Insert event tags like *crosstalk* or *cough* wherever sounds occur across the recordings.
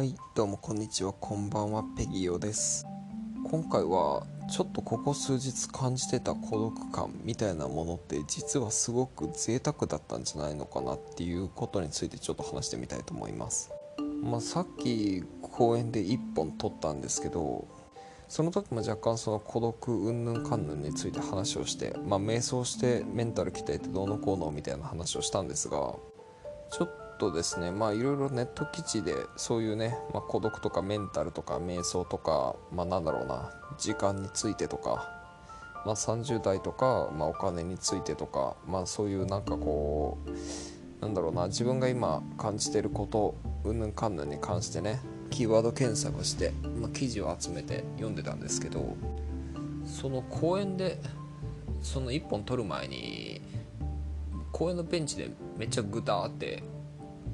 はいどうもこんにちは。こんばんはペギオです。今回はちょっとここ数日感じてた孤独感みたいなものって実はすごく贅沢だったんじゃないのかなっていうことについてちょっと話してみたいと思います。まあ、さっき公園で1本撮ったんですけどその時も若干その孤独うんぬんかんぬんについて話をして、まあ、瞑想してメンタル鍛えてどうのこうのみたいな話をしたんですがちょっとですねまあいろいろネット記事でそういうね、まあ、孤独とかメンタルとか瞑想とかまあなんだろうな時間についてとか、まあ、30代とか、まあ、お金についてとか、まあ、そういうなんかこうなんだろうな自分が今感じてることうんぬんかんぬんに関してねキーワード検索して、まあ、記事を集めて読んでたんですけどその公園でその1本撮る前に公園のベンチでめっちゃグターって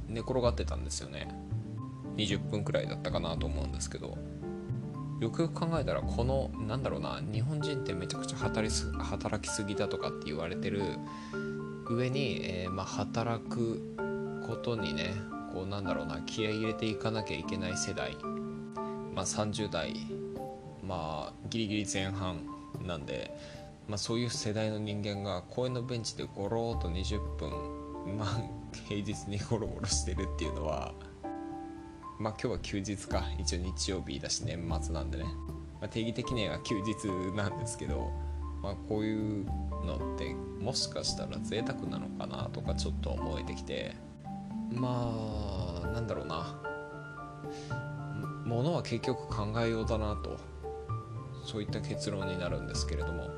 寝転がってたんですよね。20分くらいだったかなと思うんですけど。よくよく考えたらこのなんだろうな日本人ってめちゃくちゃ働す働きすぎだとかって言われてる上に、えー、まあ、働くことにねこうなんだろうな気合い入れていかなきゃいけない世代、まあ、30代。まあギリギリ前半なんで、まあ、そういう世代の人間が公園のベンチでゴローと20分まあ平日にゴロゴロしてるっていうのはまあ今日は休日か。一応日曜日だし年末なんでね、まあ、定義的には休日なんですけど、まあ、こういうのってもしかしたら贅沢なのかなとかちょっと思えてきて。まあなんだろうな。ものは結局考えようだなと。そういった結論になるんですけれども。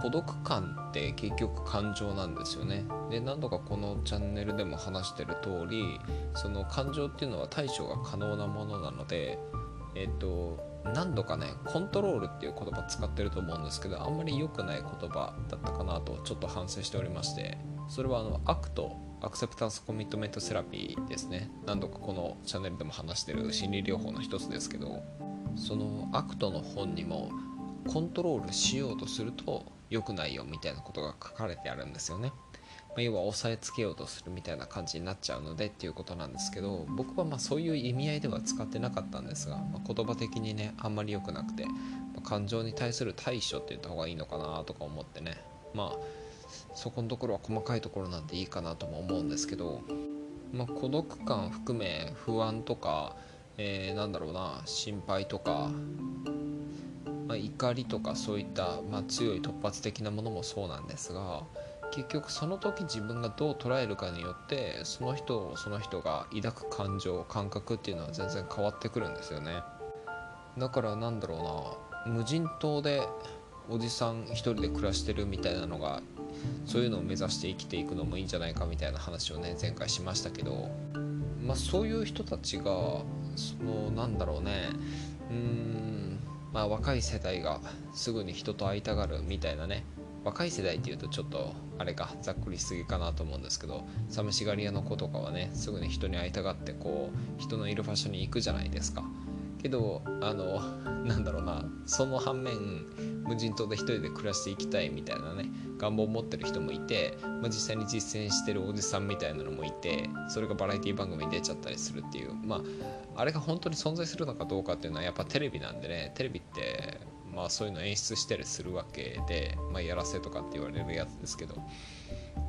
孤独感って結局感情なんですよね。で何度かこのチャンネルでも話してる通りその感情っていうのは対処が可能なものなのでえっ、と何度かねコントロールっていう言葉使ってると思うんですけどあんまり良くない言葉だったかなとちょっと反省しておりましてそれはあの ACT Acceptance Commitment Therapy ですね。何度かこのチャンネルでも話してる心理療法の一つですけどその ACT の本にもコントロールしようとすると良くないよみたいなことが書かれてあるんですよね。まあ、要は押さえつけようとするみたいな感じになっちゃうのでっていうことなんですけど僕はまあそういう意味合いでは使ってなかったんですが、まあ、言葉的にねあんまり良くなくて、まあ、感情に対する対処って言った方がいいのかなとか思ってねまあそこのところは細かいところなんでいいかなとも思うんですけど、まあ、孤独感含め不安とか、えー、なんだろうな心配とかまあ、怒りとかそういった、まあ、強い突発的なものもそうなんですが結局その時自分がどう捉えるかによってその人をその人が抱く感情感覚っていうのは全然変わってくるんですよね。だからなんだろうな無人島でおじさん一人で暮らしてるみたいなのがそういうのを目指して生きていくのもいいんじゃないかみたいな話をね前回しましたけどまあそういう人たちがそのなんだろうねうーんまあ、若い世代がすぐに人と会いたがるみたいなね。若い世代っていうとちょっとあれかざっくりしすぎかなと思うんですけど寂しがり屋の子とかはねすぐに人に会いたがってこう人のいる場所に行くじゃないですか。けどあの *laughs* なんだろうなその反面無人島で一人で暮らしていきたいみたいなね願望を持ってる人もいて、まあ、実際に実践してるおじさんみたいなのもいてそれがバラエティ番組に出ちゃったりするっていうまああれが本当に存在するのかどうかっていうのはやっぱテレビなんでねテレビってまあそういうの演出したりするわけで、まあ、やらせとかって言われるやつですけど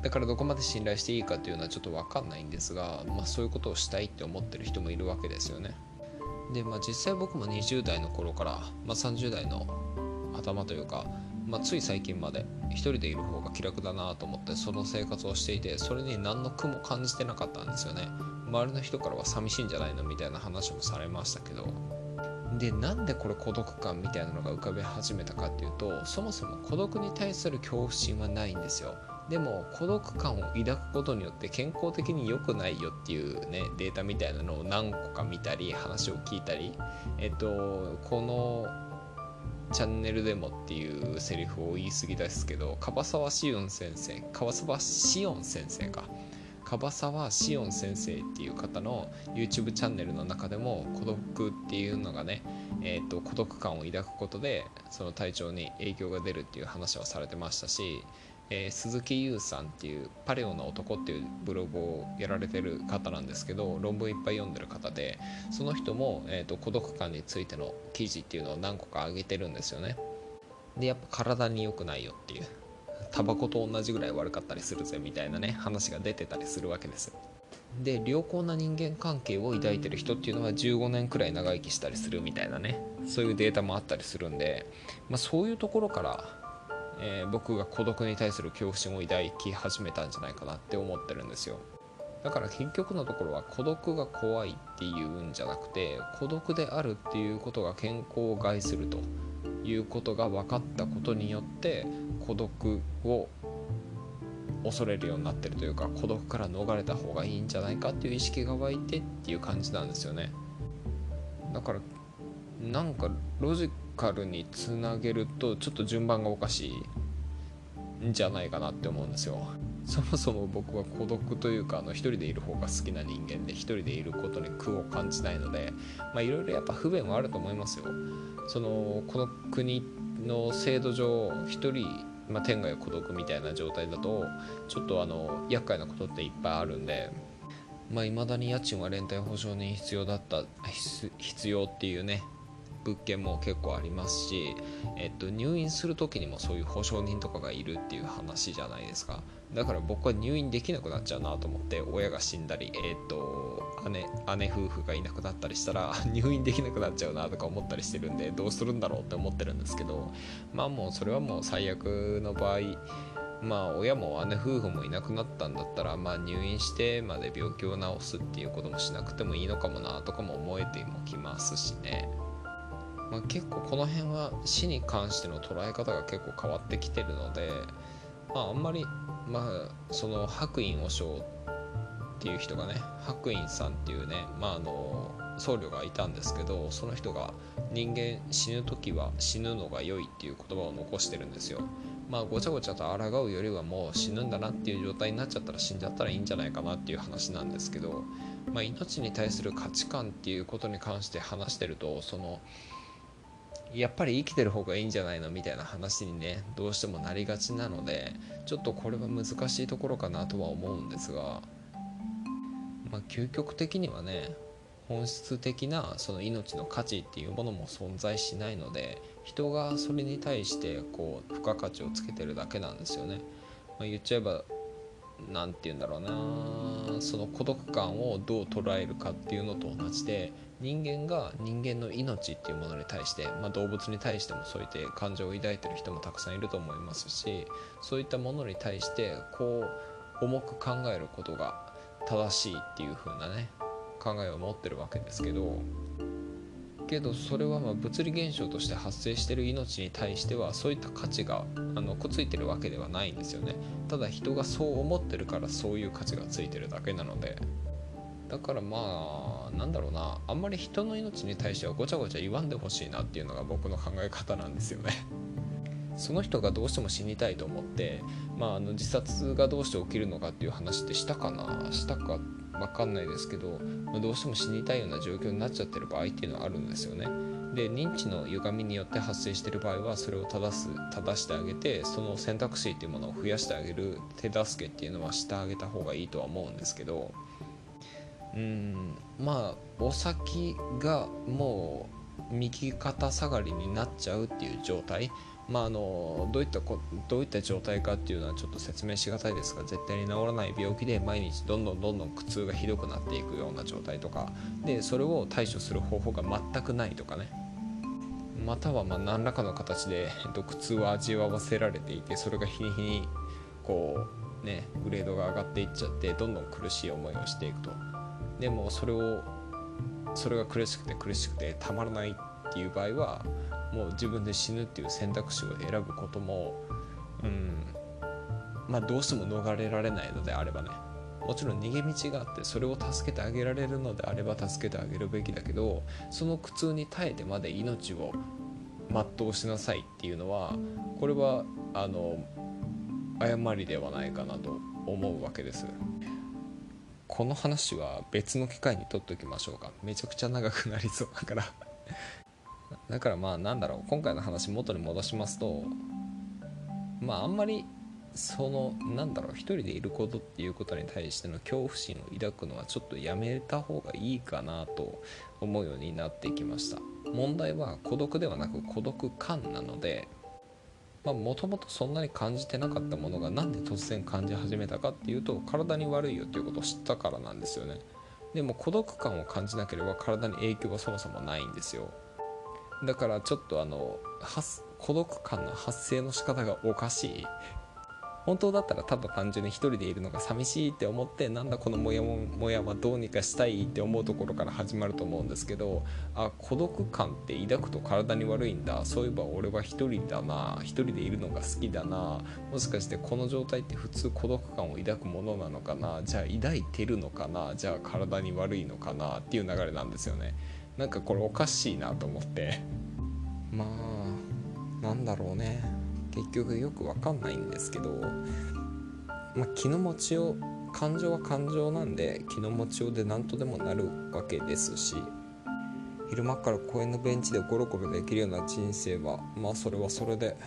だからどこまで信頼していいかっていうのはちょっと分かんないんですが、まあ、そういうことをしたいって思ってる人もいるわけですよね。で、まあ、実際僕も20代の頃から、まあ、30代の頭というか、まあ、つい最近まで一人でいる方が気楽だなと思ってその生活をしていてそれに何の苦も感じてなかったんですよね。周りの人からは寂しいんじゃないのみたいな話もされましたけど。でなんでこれ孤独感みたいなのが浮かび始めたかっていうとそもそも孤独に対する恐怖心はないんですよ。でも孤独感を抱くことによって健康的に良くないよっていうねデータみたいなのを何個か見たり話を聞いたりえっとこのチャンネルでもっていうセリフを言い過ぎですけど樺沢志音先生樺沢志音先生か。樺沢志音先生っていう方の YouTube チャンネルの中でも孤独っていうのがね、えーと、孤独感を抱くことでその体調に影響が出るっていう話をされてましたし、えー、鈴木優さんっていうパレオの男っていうブログをやられてる方なんですけど論文いっぱい読んでる方でその人も、えーと、孤独感についての記事っていうのを何個か上げてるんですよね。でやっぱ体に良くないよっていうタバコと同じぐらい悪かったりするぜみたいなね話が出てたりするわけですで良好な人間関係を抱いてる人っていうのは15年くらい長生きしたりするみたいなねそういうデータもあったりするんで、まあ、そういうところからえー、僕が孤独に対する恐怖心を抱き始めたんじゃないかなって思ってるんですよ。だから結局のところは孤独が怖いっていうんじゃなくて孤独であるっていうことが健康を害するということが分かったことによって孤独を恐れるようになってるというか孤独から逃れた方がいいんじゃないかっていう意識が湧いてっていう感じなんですよね。だからなんかロジカルにつなげるとちょっと順番がおかしいんじゃないかなって思うんですよ。そもそも僕は孤独というかあの一人でいる方が好きな人間で一人でいることに苦を感じないのでまあいろいろやっぱ不便はあると思いますよ。そのこの国の制度上一人まあ、天涯孤独みたいな状態だとちょっとあの厄介なことっていっぱいあるんでまあ、未だに家賃は連帯保証人必要だった必要っていうね物件も結構ありますし、えっと、入院する時にもそういう保証人とかがいるっていう話じゃないですかだから僕は入院できなくなっちゃうなと思って親が死んだり、えっと、姉姉夫婦がいなくなったりしたら *laughs* 入院できなくなっちゃうなとか思ったりしてるんでどうするんだろうって思ってるんですけどまあもうそれはもう最悪の場合まあ親も姉夫婦もいなくなったんだったらまあ入院してまで病気を治すっていうこともしなくてもいいのかもなとかも思えてもきますしね。まあ、結構この辺は死に関しての捉え方が結構変わってきてるので、まあ、あんまり、まあ、その白院和尚っていう人がね白院さんっていうね、まあ、あの僧侶がいたんですけどその人が人間死ぬ時は死ぬのが良いっていう言葉を残してるんですよ。まあごちゃごちゃと抗うよりはもう死ぬんだなっていう状態になっちゃったら死んじゃったらいいんじゃないかなっていう話なんですけど、まあ、命に対する価値観っていうことに関して話してるとそのやっぱり生きてる方がいいんじゃないの？みたいな話にねどうしてもなりがちなのでちょっとこれは難しいところかなとは思うんですがまあ究極的にはね本質的なその命の価値っていうものも存在しないので人がそれに対してこう付加価値をつけてるだけなんですよね。まあ、言っちゃえば何て言うんだろうな。その孤独感をどう捉えるかっていうのと同じで人間が人間の命っていうものに対して、まあ、動物に対してもそういった感情を抱いてる人もたくさんいると思いますしそういったものに対してこう重く考えることが正しいっていう風なね考えを持ってるわけですけどけどそれはま物理現象として発生してる命に対してはそういった価値があのくっついてるわけではないんですよね。ただ人がそう思ってるからそういう価値がついてるだけなので。だからまあなんだろうな。あんまり人の命に対してはごちゃごちゃ言わんでほしいなっていうのが僕の考え方なんですよね。その人がどうしても死にたいと思って、まあ、あの自殺がどうして起きるのかっていう話ってしたかな。したか分かんないですけど、ま、どうしても死にたいような状況になっちゃってる場合っていうのはあるんですよね。で認知の歪みによって発生してる場合はそれを正す正してあげてその選択肢っていうものを増やしてあげる手助けっていうのはしてあげた方がいいとは思うんですけどうんまあお先がもう右肩下がりになっちゃうっていう状態まあ、あのどういったこどういった状態かっていうのはちょっと説明しがたいですが絶対に治らない病気で毎日どんどんどんどん苦痛がひどくなっていくような状態とかでそれを対処する方法が全くないとかねまたはま何らかの形で、えっと、苦痛を味わわせられていてそれが日に日にこうねグレードが上がっていっちゃってどんどん苦しい思いをしていくと。でもそれをそれが苦しくて苦しくてたまらないっていう場合はもう自分で死ぬっていう選択肢を選ぶこともうんまあどうしても逃れられないのであればね。もちろん逃げ道があってそれを助けてあげられるのであれば助けてあげるべきだけどその苦痛に耐えてまで命を全うしなさいっていうのはこれはあの誤りではないかなと思うわけです。この話は別の機会にとっておきましょうか。めちゃくちゃ長くなりそうだから。だからまあなんだろう今回の話元に戻しますとまああんまりそのなんだろう一人でいることっていうことに対しての恐怖心を抱くのはちょっとやめた方がいいかなと思うようになってきました。問題は孤独ではなく孤独感なのでもともとそんなに感じてなかったものが何で突然感じ始めたかっていうと体に悪いよっていうことを知ったからなんですよね。でも孤独感を感じなければ体に影響はそもそもないんですよ。だからちょっとあの孤独感の発生の仕方がおかしい。本当だったらただ単純に一人でいるのが寂しいって思ってなんだこのモヤモヤはどうにかしたいって思うところから始まると思うんですけどあ孤独感って抱くと体に悪いんだ。そういえば俺は一人だな。一人でいるのが好きだな。もしかしてこの状態って普通孤独感を抱くものなのかな。じゃあ抱いてるのかな。じゃあ体に悪いのかな。っていう流れなんですよね。なんかこれおかしいなと思って。まあなんだろうね。結局よく分かんないんですけど、まあ、気の持ちよう感情は感情なんで気の持ちようで何とでもなるわけですし。昼間から公園のベンチでゴロゴロできるような人生はまあそれはそれで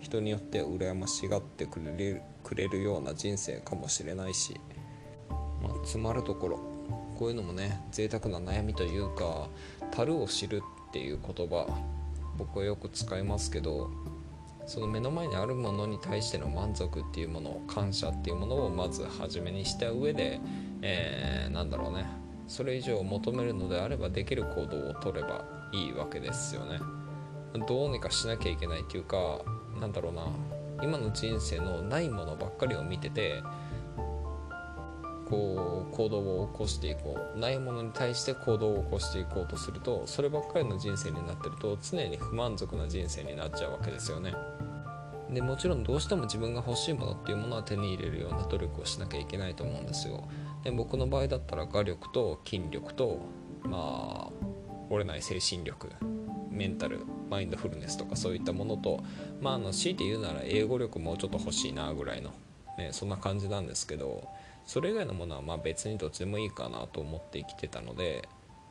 人によって羨ましがってくれるくれるような人生かもしれないし、まあ、詰まるところ。こういうのもね贅沢な悩みというか樽を知るっていう言葉僕はよく使いますけどその目の前にあるものに対しての満足っていうもの感謝っていうものをまず初めにした上で、えー、なんだろうねそれ以上求めるのであればできる行動をとればいいわけですよね。どうにかしなきゃいけないっていうかなんだろうな今の人生のないものばっかりを見ててこう行動を起こしていこうないものに対して行動を起こしていこうとするとそればっかりの人生になってると常に不満足な人生になっちゃうわけですよね。でもちろんどうしても自分が欲しいものっていうものは手に入れるような努力をしなきゃいけないと思うんですよ。で僕の場合だったら画力と筋力とまあ折れない精神力メンタルマインドフルネスとかそういったものとまああの強いて言うなら英語力もうちょっと欲しいなぐらいの、ね、そんな感じなんですけどそれ以外のものはまあ別にどっちでもいいかなと思って生きてたので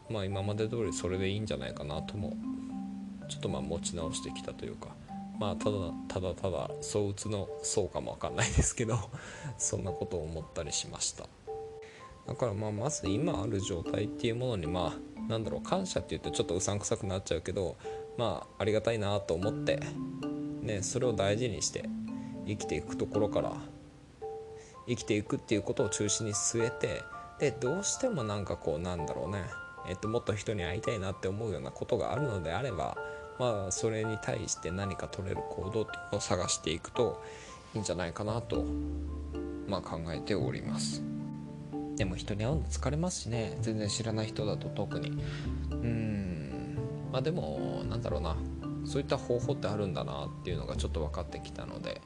まあ今まで通りそれでいいんじゃないかなともちょっとまあ持ち直してきたというかまあただただただ相打つのそうかもわかんないですけど *laughs* そんなことを思ったりしました。だからまあまず今ある状態っていうものにまあなんだろう感謝って言うとちょっとうさんくさくなっちゃうけどまあありがたいなと思ってねそれを大事にして生きていくところから生きていくっていうことを中心に据えてでどうしてもなんかこうなんだろうね、えっと、もっと人に会いたいなって思うようなことがあるのであればまあそれに対して何か取れる行動っていうのを探していくといいんじゃないかなと、まあ、考えております。でも人に会うの疲れますしね。全然知らない人だと特に。うん。まあでもなんだろうな。そういった方法ってあるんだなっていうのがちょっと分かってきたので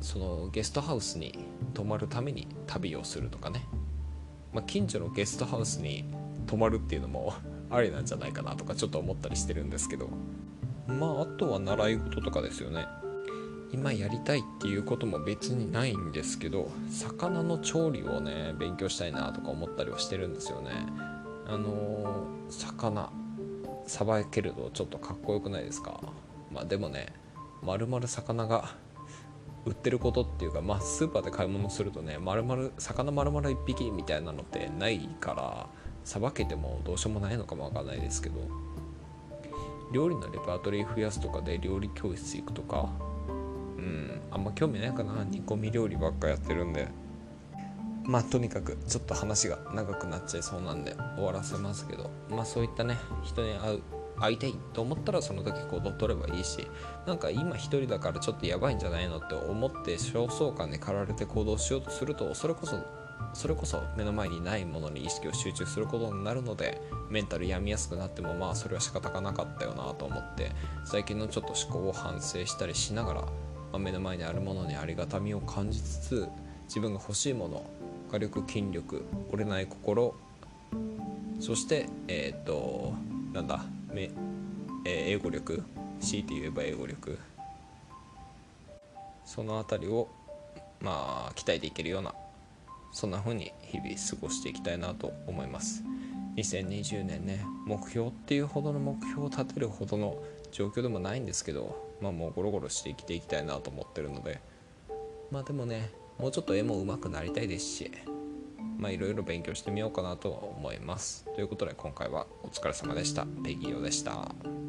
そのゲストハウスに泊まるために旅をするとかね、まあ、近所のゲストハウスに泊まるっていうのも *laughs* ありなんじゃないかなとかちょっと思ったりしてるんですけど。まああとは習い事とかですよね。今やりたいっていうことも別にないんですけど魚の調理をね勉強したいなとか思ったりはしてるんですよね。あのー、魚さばけるとちょっとかっこよくないですか？まあでもね丸々魚が売ってることっていうか、まあ、スーパーで買い物するとね丸々魚丸々1匹みたいなのってないからさばけてもどうしようもないのかもわかんないですけど料理のレパートリー増やすとかで料理教室行くとかうんあんま興味ないかな。煮込み料理ばっかやってるんで。まあとにかくちょっと話が長くなっちゃいそうなんで終わらせますけど。まあそういったね人に会う会いたいと思ったらその時行動取ればいいしなんか今一人だからちょっとやばいんじゃないのって思って焦燥感に駆られて行動しようとするとそれこそそれこそ目の前にないものに意識を集中することになるのでメンタル病みやすくなってもまあそれは仕方がなかったよなと思って最近のちょっと思考を反省したりしながら、まあ、目の前にあるものにありがたみを感じつつ自分が欲しいもの火力筋力折れない心そしてえっ、となんだめ、えー、英語力強いて言えば英語力。その辺りをまあ鍛えていけるようなそんな風に日々過ごしていきたいなと思います。2020年ね目標っていうほどの目標を立てるほどの状況でもないんですけどまあもうゴロゴロして生きていきたいなと思ってるので。まあでもねもうちょっと絵も上手くなりたいですしいろいろ勉強してみようかなと思います。ということで今回はお疲れ様でした。ペギオでした。